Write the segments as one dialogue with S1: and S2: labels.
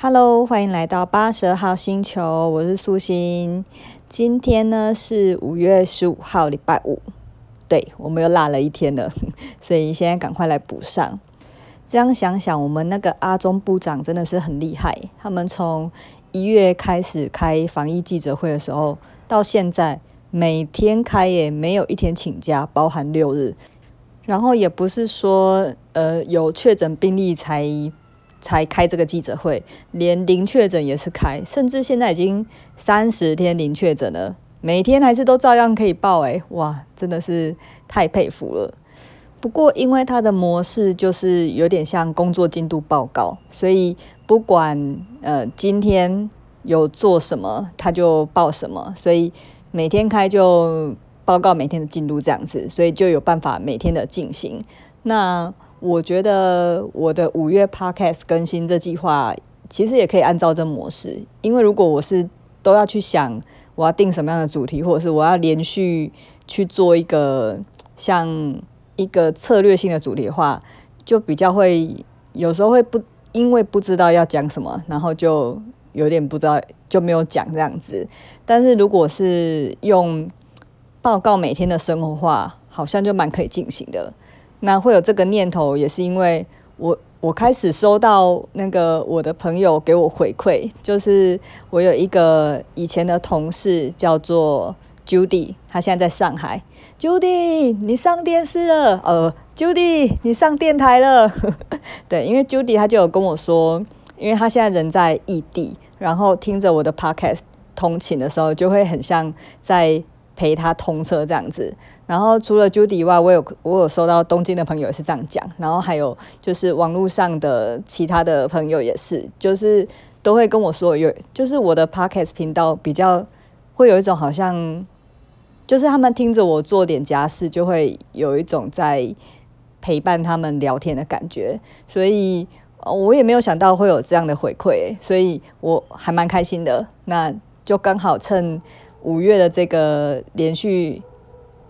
S1: Hello，欢迎来到八十二号星球，我是苏心。今天呢是五月十五号，礼拜五。对，我们又落了一天了，所以现在赶快来补上。这样想想，我们那个阿中部长真的是很厉害。他们从一月开始开防疫记者会的时候，到现在每天开耶，没有一天请假，包含六日。然后也不是说呃有确诊病例才。才开这个记者会，连零确诊也是开，甚至现在已经三十天零确诊了，每天还是都照样可以报，诶，哇，真的是太佩服了。不过因为它的模式就是有点像工作进度报告，所以不管呃今天有做什么，他就报什么，所以每天开就报告每天的进度这样子，所以就有办法每天的进行。那我觉得我的五月 podcast 更新这计划，其实也可以按照这模式。因为如果我是都要去想我要定什么样的主题，或者是我要连续去做一个像一个策略性的主题的话，就比较会有时候会不因为不知道要讲什么，然后就有点不知道就没有讲这样子。但是如果是用报告每天的生活化，好像就蛮可以进行的。那会有这个念头，也是因为我我开始收到那个我的朋友给我回馈，就是我有一个以前的同事叫做 Judy，他现在在上海。Judy，你上电视了？呃，Judy，你上电台了？对，因为 Judy 她就有跟我说，因为她现在人在异地，然后听着我的 podcast 通勤的时候，就会很像在。陪他通车这样子，然后除了 Judy 以外，我有我有收到东京的朋友也是这样讲，然后还有就是网络上的其他的朋友也是，就是都会跟我说有，就是我的 Podcast 频道比较会有一种好像，就是他们听着我做点家事，就会有一种在陪伴他们聊天的感觉，所以我也没有想到会有这样的回馈，所以我还蛮开心的，那就刚好趁。五月的这个连续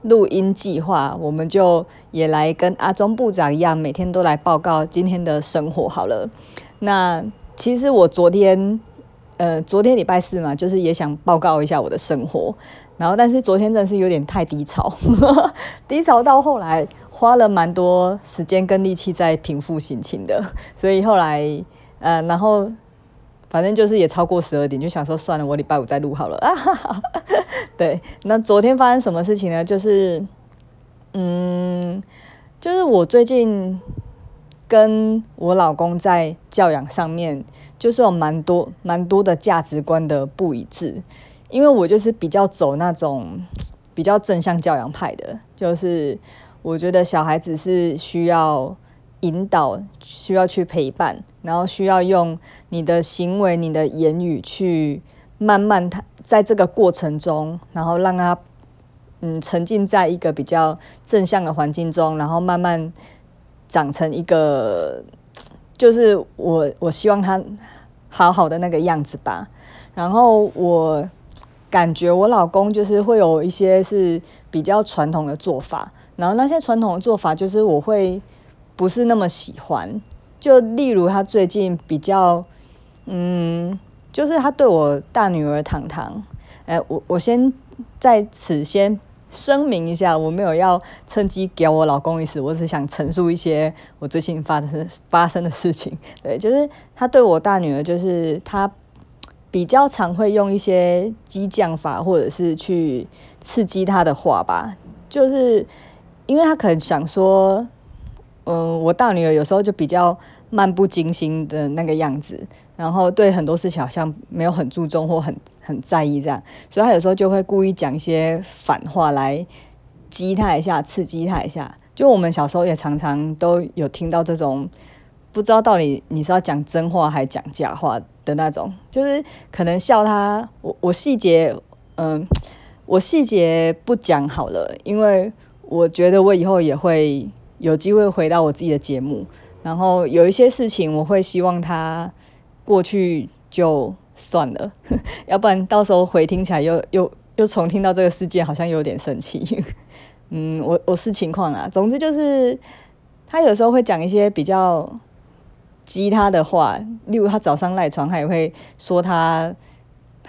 S1: 录音计划，我们就也来跟阿中部长一样，每天都来报告今天的生活好了。那其实我昨天，呃，昨天礼拜四嘛，就是也想报告一下我的生活，然后但是昨天真的是有点太低潮，低潮到后来花了蛮多时间跟力气在平复心情的，所以后来，呃，然后。反正就是也超过十二点，就想说算了，我礼拜五再录好了啊。对，那昨天发生什么事情呢？就是，嗯，就是我最近跟我老公在教养上面，就是有蛮多蛮多的价值观的不一致。因为我就是比较走那种比较正向教养派的，就是我觉得小孩子是需要。引导需要去陪伴，然后需要用你的行为、你的言语去慢慢他在这个过程中，然后让他嗯沉浸在一个比较正向的环境中，然后慢慢长成一个就是我我希望他好好的那个样子吧。然后我感觉我老公就是会有一些是比较传统的做法，然后那些传统的做法就是我会。不是那么喜欢，就例如他最近比较，嗯，就是他对我大女儿糖糖，哎，我我先在此先声明一下，我没有要趁机给我老公意思，我只想陈述一些我最近发生发生的事情。对，就是他对我大女儿，就是他比较常会用一些激将法，或者是去刺激他的话吧，就是因为他可能想说。嗯，我大女儿有时候就比较漫不经心的那个样子，然后对很多事情好像没有很注重或很很在意这样，所以她有时候就会故意讲一些反话来激她一下，刺激她一下。就我们小时候也常常都有听到这种，不知道到底你是要讲真话还讲假话的那种，就是可能笑她。我我细节，嗯，我细节不讲好了，因为我觉得我以后也会。有机会回到我自己的节目，然后有一些事情我会希望他过去就算了，要不然到时候回听起来又又又重听到这个事件，好像有点生气。嗯，我我视情况啦，总之就是他有时候会讲一些比较激他的话，例如他早上赖床，他也会说他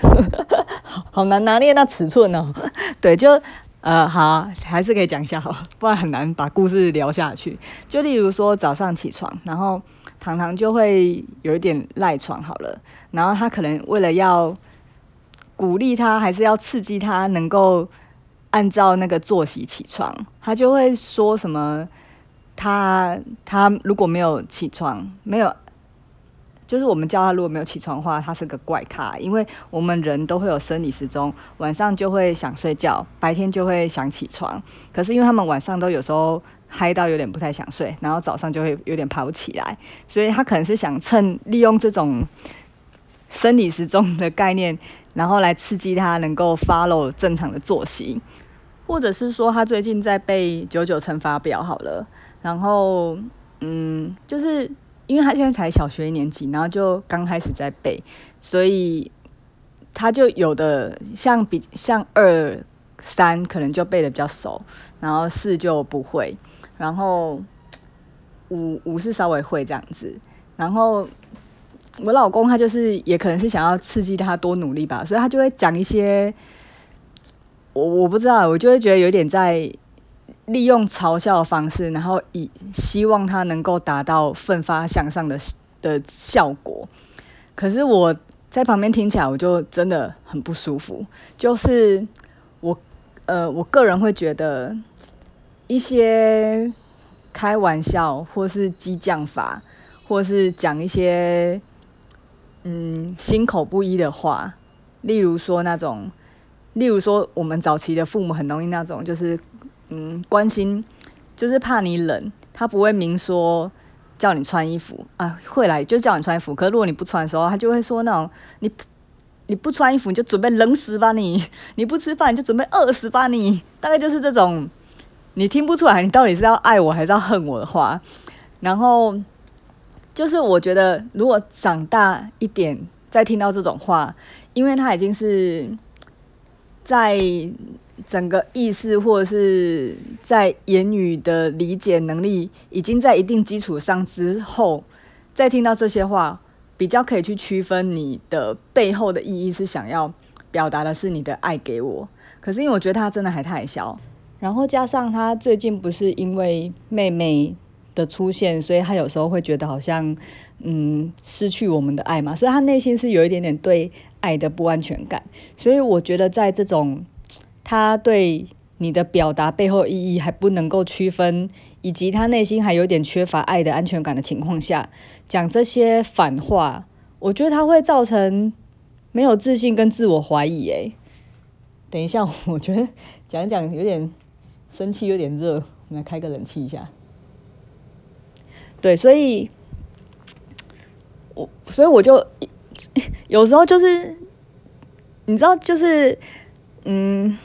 S1: 好好难拿捏那尺寸哦。对，就呃好，还是可以讲一下好，不然很难把故事聊下去。就例如说早上起床，然后糖糖就会有一点赖床好了，然后他可能为了要鼓励他，还是要刺激他能够按照那个作息起床，他就会说什么。他他如果没有起床，没有，就是我们叫他如果没有起床的话，他是个怪咖。因为我们人都会有生理时钟，晚上就会想睡觉，白天就会想起床。可是因为他们晚上都有时候嗨到有点不太想睡，然后早上就会有点爬不起来，所以他可能是想趁利用这种生理时钟的概念，然后来刺激他能够 follow 正常的作息，或者是说他最近在背九九乘法表好了。然后，嗯，就是因为他现在才小学一年级，然后就刚开始在背，所以他就有的像比像二三可能就背的比较熟，然后四就不会，然后五五是稍微会这样子。然后我老公他就是也可能是想要刺激他多努力吧，所以他就会讲一些我我不知道，我就会觉得有点在。利用嘲笑的方式，然后以希望他能够达到奋发向上的的效果。可是我在旁边听起来，我就真的很不舒服。就是我呃，我个人会觉得一些开玩笑，或是激将法，或是讲一些嗯心口不一的话，例如说那种，例如说我们早期的父母很容易那种，就是。嗯，关心就是怕你冷，他不会明说叫你穿衣服啊，会来就叫你穿衣服。可是如果你不穿的时候，他就会说那种你你不穿衣服你就准备冷死吧你，你不吃饭你就准备饿死吧你，大概就是这种你听不出来你到底是要爱我还是要恨我的话。然后就是我觉得如果长大一点再听到这种话，因为他已经是在。整个意识或者是在言语的理解能力已经在一定基础上之后，再听到这些话，比较可以去区分你的背后的意义是想要表达的是你的爱给我。可是因为我觉得他真的还太小，然后加上他最近不是因为妹妹的出现，所以他有时候会觉得好像嗯失去我们的爱嘛，所以他内心是有一点点对爱的不安全感。所以我觉得在这种。他对你的表达背后意义还不能够区分，以及他内心还有点缺乏爱的安全感的情况下，讲这些反话，我觉得他会造成没有自信跟自我怀疑。诶，等一下，我觉得讲一讲有点生气，有点热，我们来开个冷气一下。对，所以，我所以我就有时候就是，你知道，就是嗯。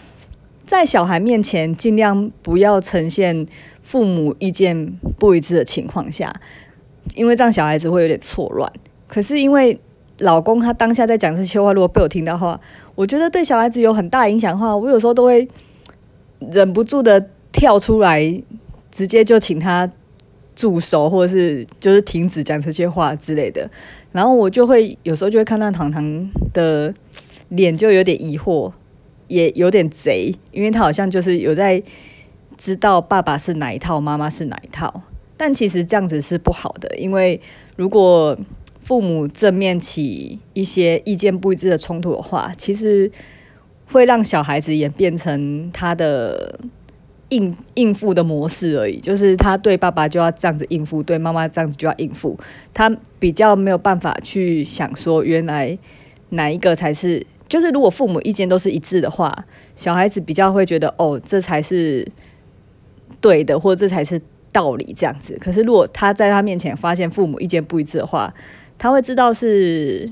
S1: 在小孩面前，尽量不要呈现父母意见不一致的情况下，因为这样小孩子会有点错乱。可是因为老公他当下在讲这些话，如果被我听到的话，我觉得对小孩子有很大影响的话，我有时候都会忍不住的跳出来，直接就请他住手，或者是就是停止讲这些话之类的。然后我就会有时候就会看到糖糖的脸就有点疑惑。也有点贼，因为他好像就是有在知道爸爸是哪一套，妈妈是哪一套。但其实这样子是不好的，因为如果父母正面起一些意见不一致的冲突的话，其实会让小孩子演变成他的应应付的模式而已。就是他对爸爸就要这样子应付，对妈妈这样子就要应付。他比较没有办法去想说，原来哪一个才是。就是如果父母意见都是一致的话，小孩子比较会觉得哦，这才是对的，或者这才是道理这样子。可是如果他在他面前发现父母意见不一致的话，他会知道是，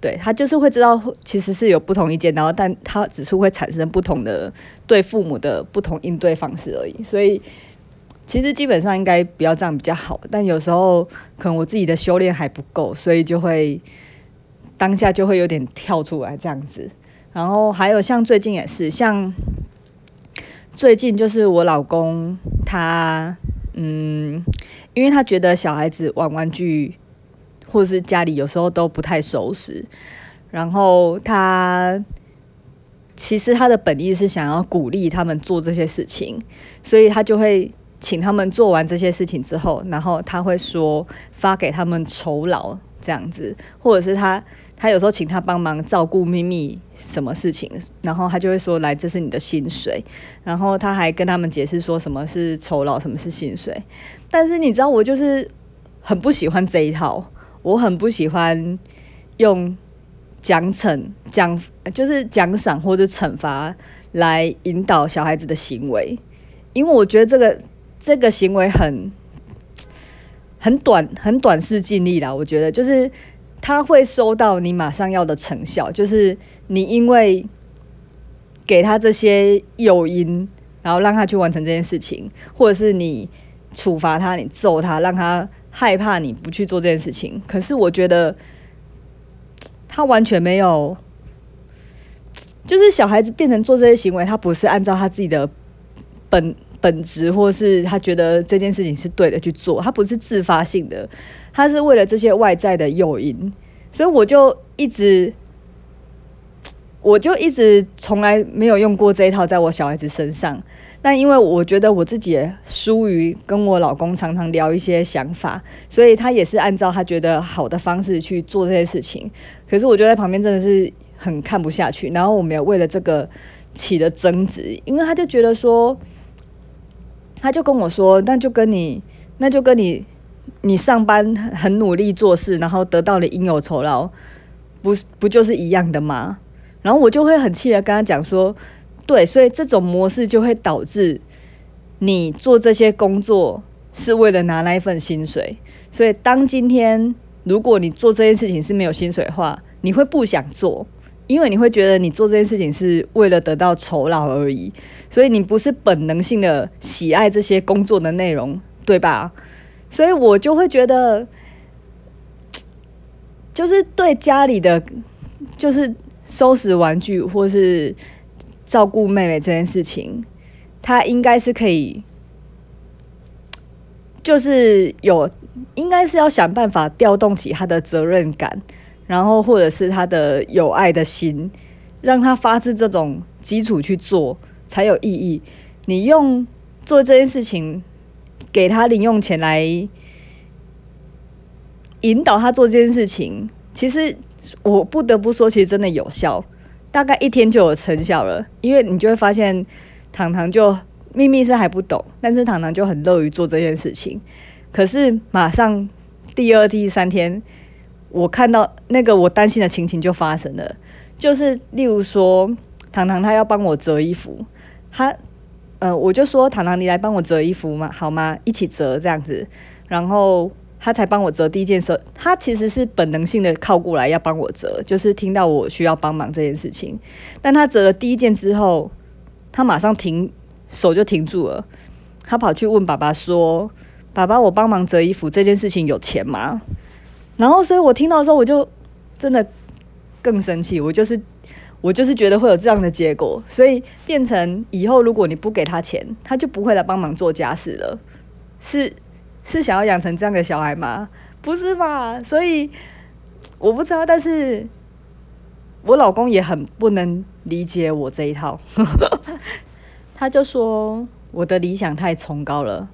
S1: 对，他就是会知道其实是有不同意见，然后但他只是会产生不同的对父母的不同应对方式而已。所以其实基本上应该不要这样比较好，但有时候可能我自己的修炼还不够，所以就会。当下就会有点跳出来这样子，然后还有像最近也是，像最近就是我老公他嗯，因为他觉得小孩子玩玩具，或是家里有时候都不太收拾，然后他其实他的本意是想要鼓励他们做这些事情，所以他就会请他们做完这些事情之后，然后他会说发给他们酬劳这样子，或者是他。他有时候请他帮忙照顾咪咪什么事情，然后他就会说：“来，这是你的薪水。”然后他还跟他们解释说什么是酬劳，什么是薪水。但是你知道，我就是很不喜欢这一套，我很不喜欢用奖惩、奖就是奖赏或者惩罚来引导小孩子的行为，因为我觉得这个这个行为很很短、很短视近利啦。我觉得就是。他会收到你马上要的成效，就是你因为给他这些诱因，然后让他去完成这件事情，或者是你处罚他，你揍他，让他害怕你不去做这件事情。可是我觉得他完全没有，就是小孩子变成做这些行为，他不是按照他自己的本。本质，或是他觉得这件事情是对的去做，他不是自发性的，他是为了这些外在的诱因，所以我就一直，我就一直从来没有用过这一套在我小孩子身上。但因为我觉得我自己也疏于跟我老公常常聊一些想法，所以他也是按照他觉得好的方式去做这些事情。可是我就在旁边真的是很看不下去，然后我们也为了这个起了争执，因为他就觉得说。他就跟我说：“那就跟你，那就跟你，你上班很努力做事，然后得到了应有酬劳，不不就是一样的吗？”然后我就会很气的跟他讲说：“对，所以这种模式就会导致你做这些工作是为了拿那一份薪水。所以当今天如果你做这件事情是没有薪水的话，你会不想做。”因为你会觉得你做这件事情是为了得到酬劳而已，所以你不是本能性的喜爱这些工作的内容，对吧？所以我就会觉得，就是对家里的，就是收拾玩具或是照顾妹妹这件事情，他应该是可以，就是有，应该是要想办法调动起他的责任感。然后，或者是他的有爱的心，让他发自这种基础去做才有意义。你用做这件事情，给他零用钱来引导他做这件事情，其实我不得不说，其实真的有效，大概一天就有成效了。因为你就会发现，糖糖就秘密是还不懂，但是糖糖就很乐于做这件事情。可是马上第二、第三天。我看到那个我担心的情形就发生了，就是例如说，糖糖他要帮我折衣服，他，呃，我就说糖糖你来帮我折衣服嘛，好吗？一起折这样子，然后他才帮我折第一件事，他其实是本能性的靠过来要帮我折，就是听到我需要帮忙这件事情，但他折了第一件之后，他马上停手就停住了，他跑去问爸爸说：“爸爸，我帮忙折衣服这件事情有钱吗？”然后，所以我听到的时候，我就真的更生气。我就是我就是觉得会有这样的结果，所以变成以后如果你不给他钱，他就不会来帮忙做家事了。是是想要养成这样的小孩吗？不是吧？所以我不知道，但是我老公也很不能理解我这一套。他就说我的理想太崇高了，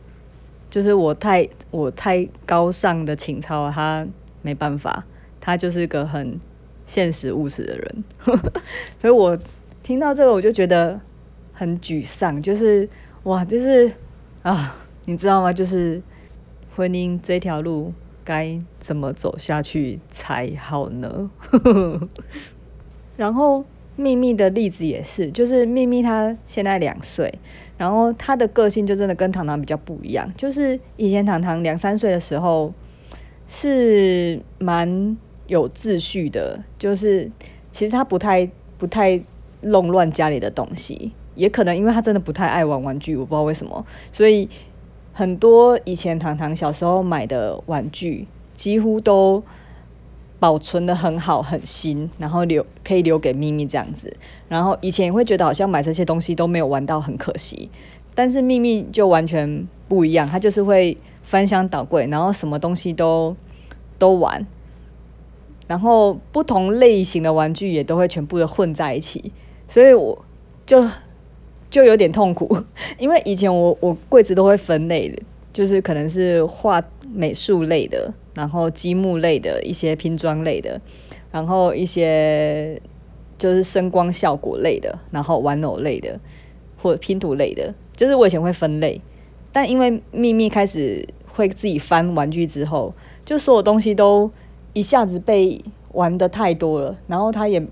S1: 就是我太我太高尚的情操，他。没办法，他就是个很现实务实的人，所以我听到这个我就觉得很沮丧，就是哇，就是啊，你知道吗？就是婚姻这条路该怎么走下去才好呢？然后秘密的例子也是，就是秘密她现在两岁，然后她的个性就真的跟糖糖比较不一样，就是以前糖糖两三岁的时候。是蛮有秩序的，就是其实他不太不太弄乱家里的东西，也可能因为他真的不太爱玩玩具，我不知道为什么，所以很多以前糖糖小时候买的玩具几乎都保存得很好很新，然后留可以留给咪咪这样子，然后以前会觉得好像买这些东西都没有玩到很可惜。但是秘密就完全不一样，他就是会翻箱倒柜，然后什么东西都都玩，然后不同类型的玩具也都会全部的混在一起，所以我就就有点痛苦，因为以前我我柜子都会分类的，就是可能是画美术类的，然后积木类的一些拼装类的，然后一些。就是声光效果类的，然后玩偶类的，或拼图类的，就是我以前会分类，但因为秘密开始会自己翻玩具之后，就所有东西都一下子被玩得太多了，然后他也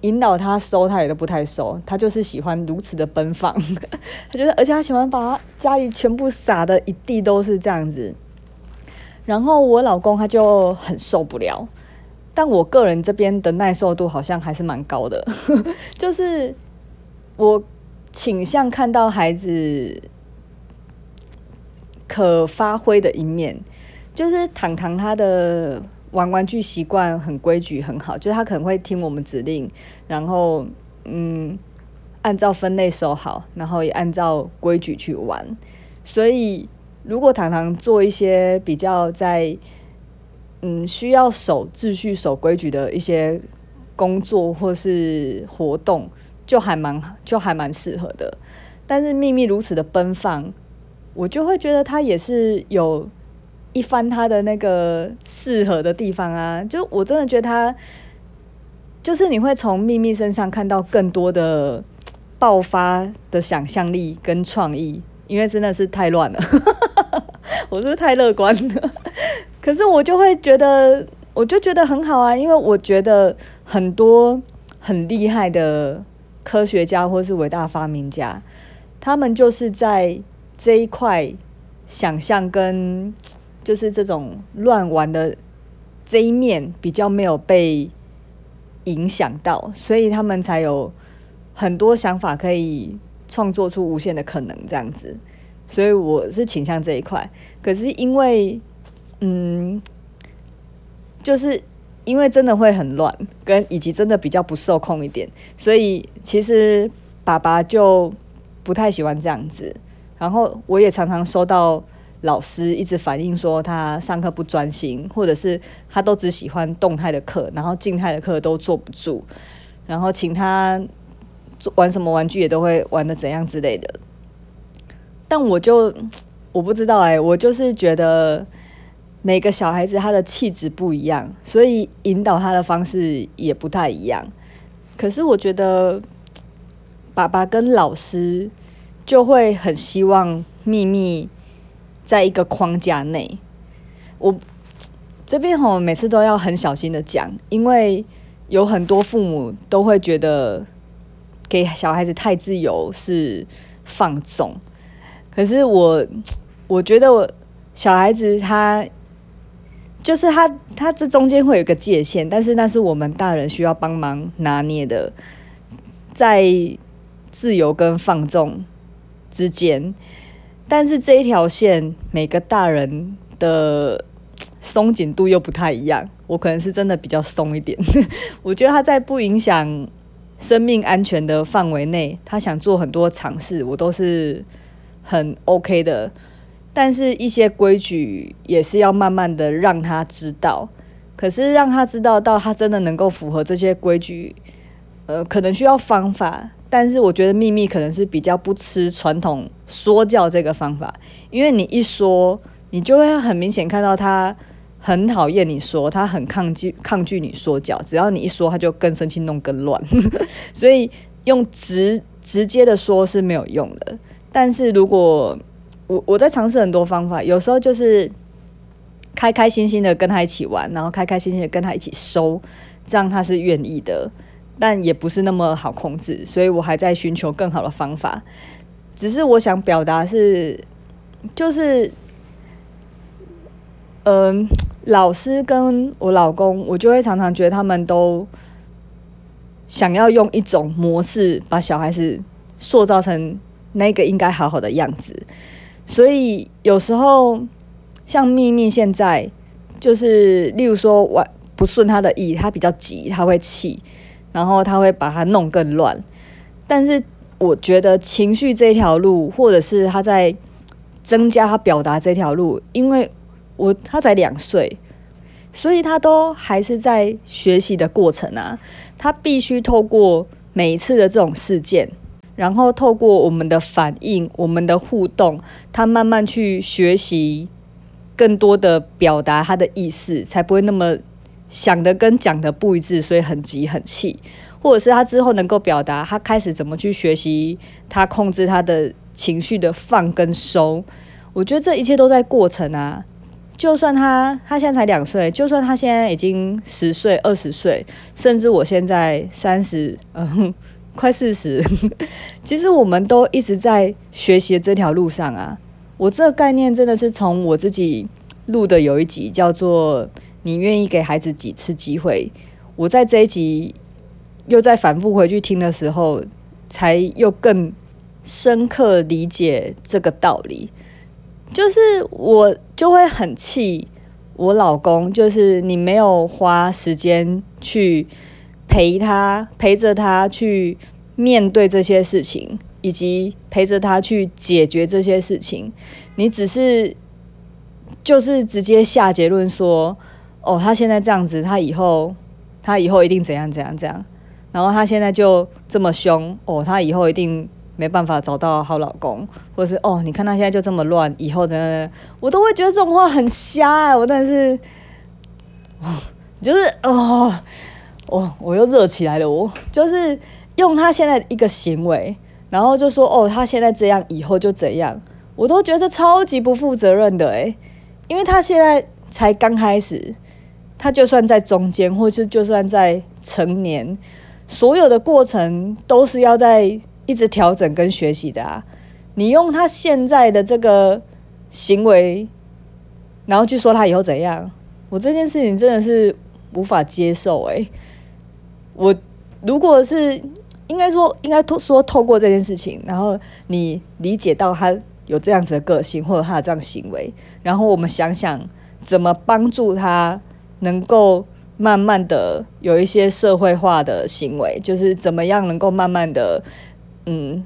S1: 引导他收，他也都不太收，他就是喜欢如此的奔放，他觉得而且他喜欢把家里全部撒的一地都是这样子，然后我老公他就很受不了。但我个人这边的耐受度好像还是蛮高的，就是我倾向看到孩子可发挥的一面，就是糖糖他的玩玩具习惯很规矩很好，就是他可能会听我们指令，然后嗯按照分类收好，然后也按照规矩去玩，所以如果糖糖做一些比较在嗯，需要守秩序、守规矩的一些工作或是活动，就还蛮就还蛮适合的。但是秘密如此的奔放，我就会觉得他也是有一番他的那个适合的地方啊。就我真的觉得他，就是你会从秘密身上看到更多的爆发的想象力跟创意，因为真的是太乱了。我是不是太乐观了？可是我就会觉得，我就觉得很好啊，因为我觉得很多很厉害的科学家或是伟大发明家，他们就是在这一块想象跟就是这种乱玩的这一面比较没有被影响到，所以他们才有很多想法可以创作出无限的可能这样子。所以我是倾向这一块，可是因为。嗯，就是因为真的会很乱，跟以及真的比较不受控一点，所以其实爸爸就不太喜欢这样子。然后我也常常收到老师一直反映说他上课不专心，或者是他都只喜欢动态的课，然后静态的课都坐不住。然后请他玩什么玩具也都会玩得怎样之类的。但我就我不知道哎、我就是觉得。每个小孩子他的气质不一样，所以引导他的方式也不太一样。可是我觉得，爸爸跟老师就会很希望秘密在一个框架内。我这边吼每次都要很小心的讲，因为有很多父母都会觉得给小孩子太自由是放纵。可是我我觉得我小孩子他。就是他，他这中间会有个界限，但是那是我们大人需要帮忙拿捏的，在自由跟放纵之间。但是这一条线，每个大人的松紧度又不太一样。我可能是真的比较松一点。我觉得他在不影响生命安全的范围内，他想做很多尝试，我都是很 OK 的。但是，一些规矩也是要慢慢的让他知道。可是，让他知道到他真的能够符合这些规矩，呃，可能需要方法。但是，我觉得秘密可能是比较不吃传统说教这个方法，因为你一说，你就会很明显看到他很讨厌你说，他很抗拒抗拒你说教。只要你一说，他就更生气，弄更乱。所以，用直直接的说是没有用的。但是如果我我在尝试很多方法，有时候就是开开心心的跟他一起玩，然后开开心心的跟他一起收，这样他是愿意的，但也不是那么好控制，所以我还在寻求更好的方法。只是我想表达是，就是，嗯、老师跟我老公，我就会常常觉得他们都想要用一种模式把小孩子塑造成那个应该好好的样子。所以有时候像秘密现在就是，例如说我不顺他的意，他比较急，他会气，然后他会把它弄更乱。但是我觉得情绪这条路，或者是他在增加他表达这条路，因为我他才两岁，所以他都还是在学习的过程啊。他必须透过每一次的这种事件，然后透过我们的反应、我们的互动，他慢慢去学习更多的表达他的意思，才不会那么想的跟讲的不一致，所以很急很气。或者是他之后能够表达，他开始怎么去学习，他控制他的情绪的放跟收，我觉得这一切都在过程啊。就算他他现在才两岁，就算他现在已经十岁、二十岁，甚至我现在三十，嗯，快四十，其实我们都一直在学习这条路上啊。我这个概念真的是从我自己录的有一集叫做“你愿意给孩子几次机会”，我在这一集。又再反复回去听的时候，才又更深刻理解这个道理。就是我就会很气我老公，就是你没有花时间去陪他，陪着他去面对这些事情，以及陪着他去解决这些事情。你只是就是直接下结论说，哦，他现在这样子，他以后他以后一定怎样怎样怎样。然后他现在就这么凶哦，他以后一定没办法找到好老公，或者是哦，你看他现在就这么乱，以后真的我都会觉得这种话很瞎哎，我真的是，就是哦，哦，我又热起来了，我就是用他现在一个行为，然后就说哦，他现在这样，以后就怎样，我都觉得超级不负责任的哎，因为他现在才刚开始，他就算在中间，或是就算在成年。所有的过程都是要在一直调整跟学习的啊！你用他现在的这个行为，然后去说他以后怎样，我这件事情真的是无法接受诶，我如果是应该说应该说透过这件事情，然后你理解到他有这样子的个性或者他的这样行为，然后我们想想怎么帮助他能够。慢慢的有一些社会化的行为，就是怎么样能够慢慢的，嗯，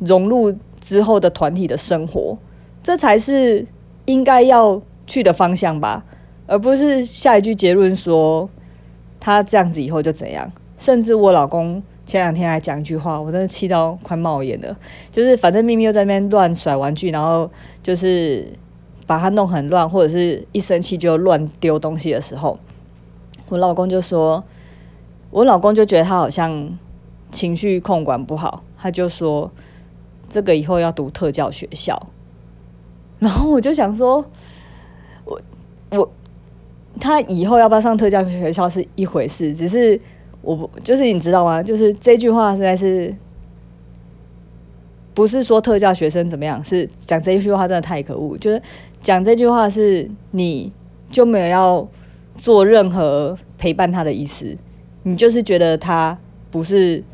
S1: 融入之后的团体的生活，这才是应该要去的方向吧，而不是下一句结论说他这样子以后就怎样。甚至我老公前两天还讲一句话，我真的气到快冒烟了，就是反正咪咪又在那边乱甩玩具，然后就是把他弄很乱，或者是一生气就乱丢东西的时候。我老公就说，我老公就觉得他好像情绪控管不好，他就说这个以后要读特教学校。然后我就想说，我我他以后要不要上特教学校是一回事，只是我不就是你知道吗？就是这句话实在是不是说特教学生怎么样，是讲这一句话真的太可恶。就是讲这句话是你就没有要。做任何陪伴他的意思，你就是觉得他不是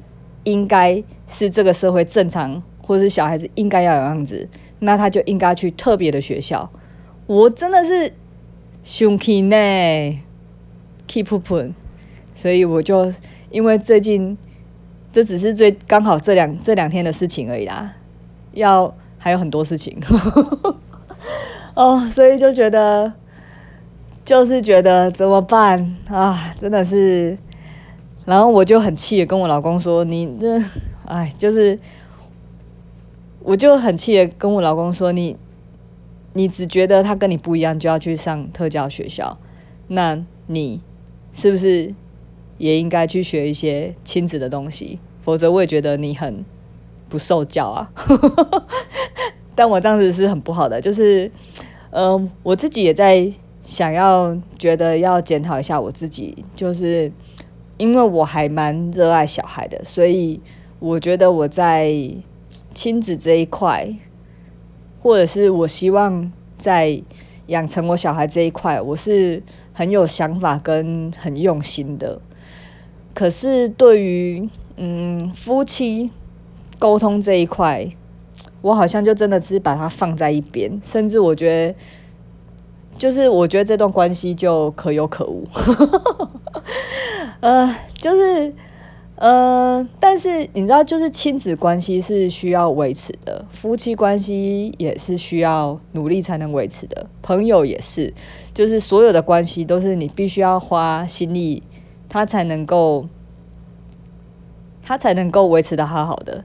S1: 应该是这个社会正常，或是小孩子应该要有样子，那他就应该去特别的学校。我真的是生气呢，keep up，所以我就因为最近这只是最刚好这两这两天的事情而已啦，要还有很多事情哦，所以就觉得。就是觉得怎么办啊？真的是，然后我就很气的跟我老公说：“你这，哎，就是，我就很气的跟我老公说：你，你只觉得他跟你不一样，就要去上特教学校，那你是不是也应该去学一些亲子的东西？否则我也觉得你很不受教啊。但我这样子是很不好的，就是，嗯、我自己也在。”想要觉得要检讨一下我自己，就是因为我还蛮热爱小孩的，所以我觉得我在亲子这一块，或者是我希望在养成我小孩这一块，我是很有想法跟很用心的。可是对于嗯夫妻沟通这一块，我好像就真的只是把它放在一边，甚至我觉得。就是我觉得这段关系就可有可无，呃，就是呃，但是你知道，就是亲子关系是需要维持的，夫妻关系也是需要努力才能维持的，朋友也是，就是所有的关系都是你必须要花心力，他才能够，他才能够维持的好好的。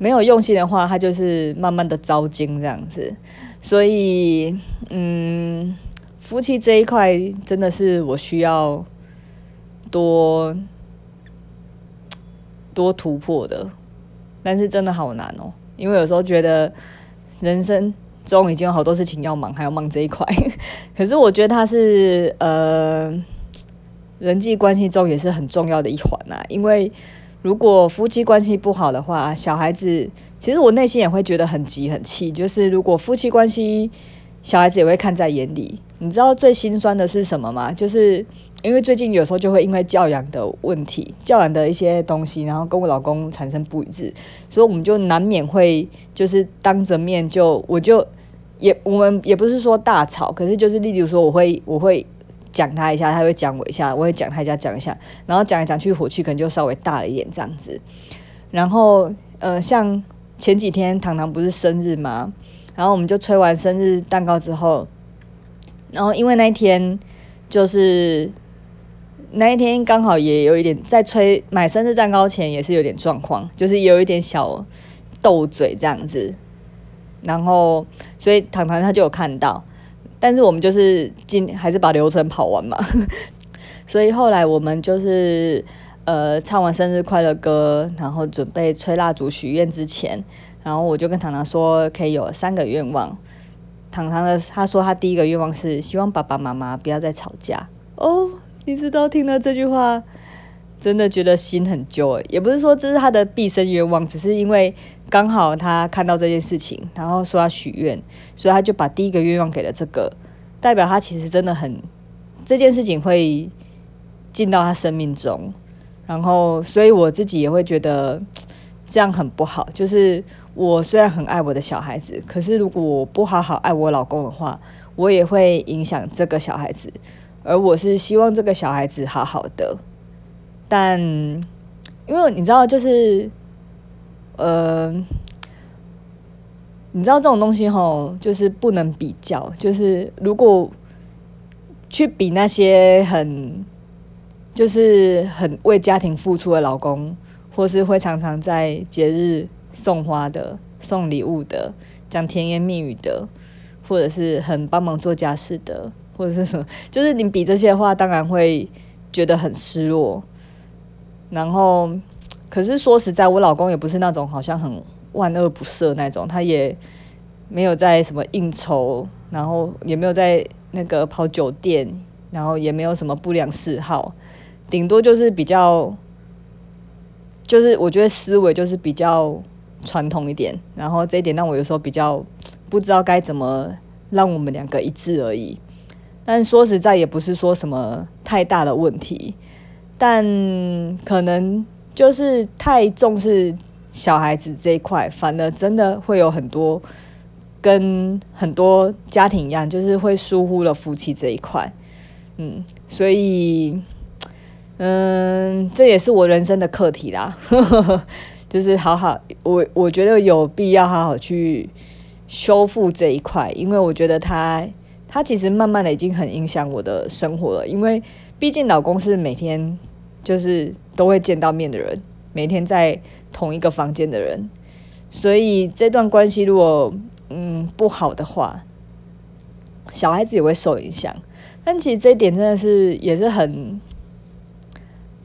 S1: 没有用心的话，他就是慢慢的糟精这样子。所以，嗯，夫妻这一块真的是我需要多。多突破的，但是真的好难哦，因为有时候觉得人生中已经有好多事情要忙，还要忙这一块。可是我觉得它是呃人际关系中也是很重要的一环呐，因为如果夫妻关系不好的话，小孩子其实我内心也会觉得很急很气。就是如果夫妻关系，小孩子也会看在眼里。你知道最心酸的是什么吗？就是。因为最近有时候就会因为教养的问题、教养的一些东西，然后跟我老公产生不一致，所以我们就难免会就是当着面就我就也我们也不是说大吵，可是就是例如说我会我会讲他一下，他会讲我一下，我会讲他一下讲一下，然后讲来讲去火气可能就稍微大了一点这样子。然后呃，像前几天糖糖不是生日吗？然后我们就吹完生日蛋糕之后，然后因为那一天就是。那一天刚好也有一点在吹买生日蛋糕前也是有点状况，就是有一点小斗嘴这样子，然后所以糖糖他就有看到，但是我们就是今还是把流程跑完嘛，所以后来我们就是呃唱完生日快乐歌，然后准备吹蜡烛许愿之前，然后我就跟糖糖说可以有三个愿望，糖糖的他说他第一个愿望是希望爸爸妈妈不要再吵架哦。你知道听了这句话，真的觉得心很揪。也不是说这是他的毕生愿望，只是因为刚好他看到这件事情，然后说要许愿，所以他就把第一个愿望给了这个，代表他其实真的很这件事情会进到他生命中。然后，所以我自己也会觉得这样很不好。就是我虽然很爱我的小孩子，可是如果我不好好爱我老公的话，我也会影响这个小孩子。而我是希望这个小孩子好好的，但因为你知道，就是呃，你知道这种东西吼，就是不能比较。就是如果去比那些很就是很为家庭付出的老公，或是会常常在节日送花的、送礼物的、讲甜言蜜语的，或者是很帮忙做家事的。或者是什么，就是你比这些话，当然会觉得很失落。然后，可是说实在，我老公也不是那种好像很万恶不赦那种，他也没有在什么应酬，然后也没有在那个跑酒店，然后也没有什么不良嗜好，顶多就是比较，就是我觉得思维就是比较传统一点。然后这一点让我有时候比较不知道该怎么让我们两个一致而已。但说实在，也不是说什么太大的问题，但可能就是太重视小孩子这一块，反而真的会有很多跟很多家庭一样，就是会疏忽了夫妻这一块。嗯，所以，嗯，这也是我人生的课题啦，就是好好，我我觉得有必要好好去修复这一块，因为我觉得他。他其实慢慢的已经很影响我的生活了，因为毕竟老公是每天就是都会见到面的人，每天在同一个房间的人，所以这段关系如果嗯不好的话，小孩子也会受影响。但其实这一点真的是也是很，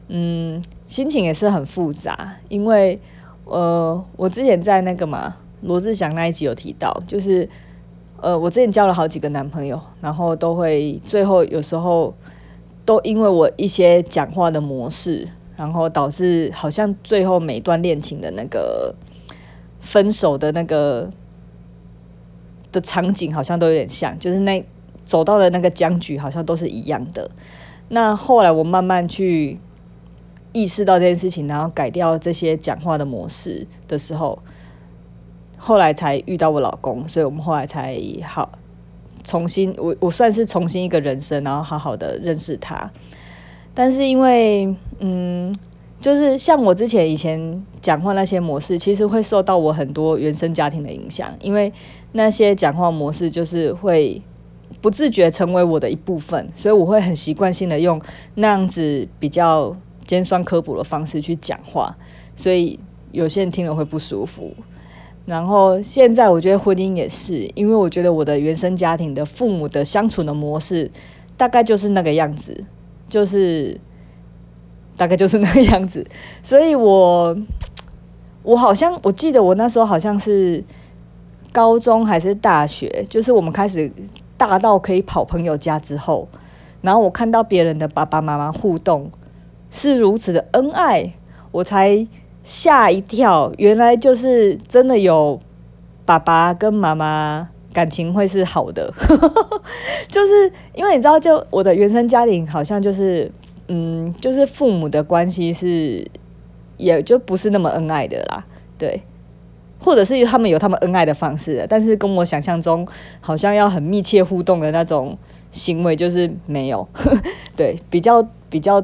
S1: 嗯，心情也是很复杂，因为呃，我之前在那个嘛罗志祥那一集有提到，就是。呃，我之前交了好几个男朋友，然后都会最后有时候都因为我一些讲话的模式，然后导致好像最后每段恋情的那个分手的那个的场景好像都有点像，就是那走到的那个僵局好像都是一样的。那后来我慢慢去意识到这件事情，然后改掉这些讲话的模式的时候。后来才遇到我老公，所以我们后来才好重新，我我算是重新一个人生，然后好好的认识他。但是因为，嗯，就是像我之前以前讲话那些模式，其实会受到我很多原生家庭的影响，因为那些讲话模式就是会不自觉成为我的一部分，所以我会很习惯性的用那样子比较尖酸刻薄的方式去讲话，所以有些人听了会不舒服。然后现在我觉得婚姻也是，因为我觉得我的原生家庭的父母的相处的模式大概就是那个样子，就是。大概就是那个样子，所以我我好像我记得我那时候好像是高中还是大学，就是我们开始大到可以跑朋友家之后，然后我看到别人的爸爸妈妈互动是如此的恩爱，我才吓一跳，原来就是真的有爸爸跟妈妈感情会是好的，就是因为你知道，就我的原生家庭好像就是。嗯，就是父母的关系是，也就不是那么恩爱的啦，对，或者是他们有他们恩爱的方式，但是跟我想象中好像要很密切互动的那种行为就是没有，对，比较比较，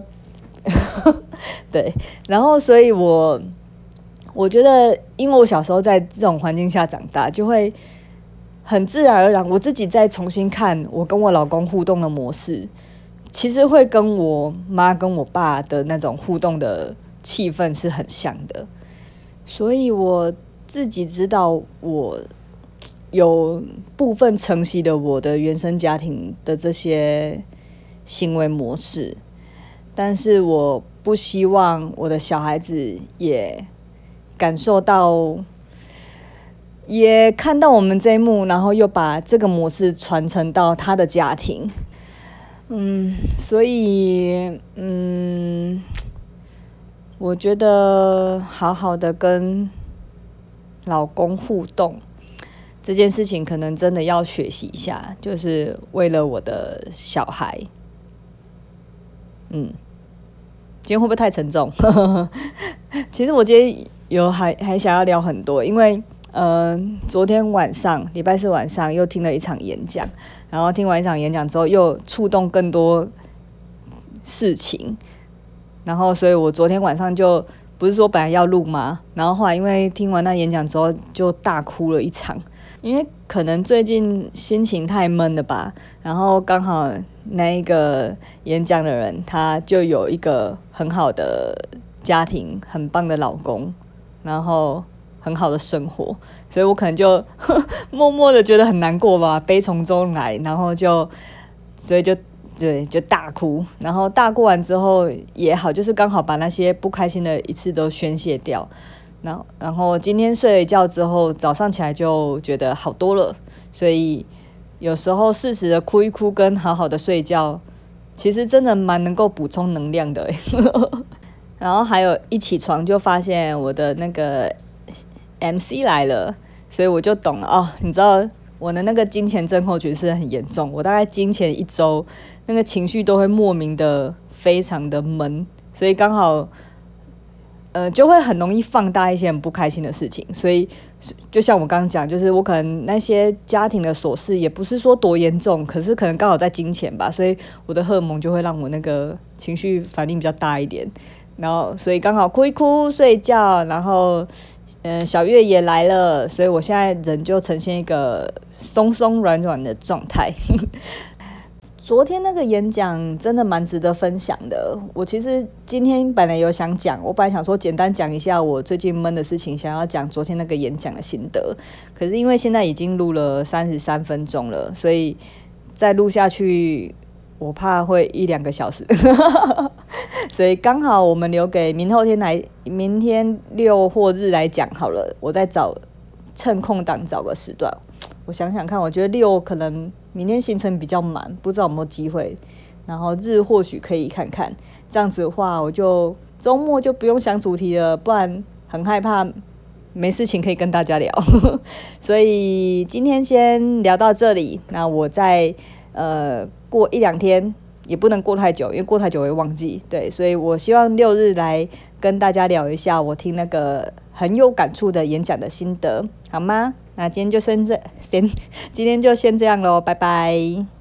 S1: 对，然后所以我我觉得，因为我小时候在这种环境下长大，就会很自然而然，我自己再重新看我跟我老公互动的模式。其实会跟我妈跟我爸的那种互动的气氛是很像的，所以我自己知道我有部分承袭的我的原生家庭的这些行为模式，但是我不希望我的小孩子也感受到，也看到我们这一幕，然后又把这个模式传承到他的家庭。嗯，所以嗯，我觉得好好的跟老公互动这件事情，可能真的要学习一下，就是为了我的小孩。嗯，今天会不会太沉重？其实我今天有还还想要聊很多，因为。呃，昨天晚上，礼拜四晚上又听了一场演讲，然后听完一场演讲之后，又触动更多事情，然后，所以我昨天晚上就不是说本来要录吗？然后后来因为听完那演讲之后，就大哭了一场，因为可能最近心情太闷了吧，然后刚好那一个演讲的人，他就有一个很好的家庭，很棒的老公，然后。很好的生活，所以我可能就 默默的觉得很难过吧，悲从中来，然后就，所以就对，就大哭，然后大哭完之后也好，就是刚好把那些不开心的一次都宣泄掉，然后然后今天睡了一觉之后，早上起来就觉得好多了，所以有时候适时的哭一哭跟好好的睡觉，其实真的蛮能够补充能量的，然后还有一起床就发现我的那个。MC 来了，所以我就懂了哦。你知道我的那个金钱症候群是很严重，我大概金钱一周那个情绪都会莫名的非常的闷，所以刚好呃就会很容易放大一些很不开心的事情。所以就像我刚刚讲，就是我可能那些家庭的琐事也不是说多严重，可是可能刚好在金钱吧，所以我的荷尔蒙就会让我那个情绪反应比较大一点，然后所以刚好哭一哭睡觉，然后。嗯，小月也来了，所以我现在人就呈现一个松松软软的状态。昨天那个演讲真的蛮值得分享的。我其实今天本来有想讲，我本来想说简单讲一下我最近闷的事情，想要讲昨天那个演讲的心得。可是因为现在已经录了三十三分钟了，所以再录下去。我怕会一两个小时，所以刚好我们留给明后天来，明天六或日来讲好了。我再找趁空档找个时段，我想想看，我觉得六可能明天行程比较满，不知道有没有机会。然后日或许可以看看，这样子的话，我就周末就不用想主题了，不然很害怕没事情可以跟大家聊。所以今天先聊到这里，那我再呃。过一两天也不能过太久，因为过太久会忘记。对，所以我希望六日来跟大家聊一下我听那个很有感触的演讲的心得，好吗？那今天就先这先，今天就先这样喽，拜拜。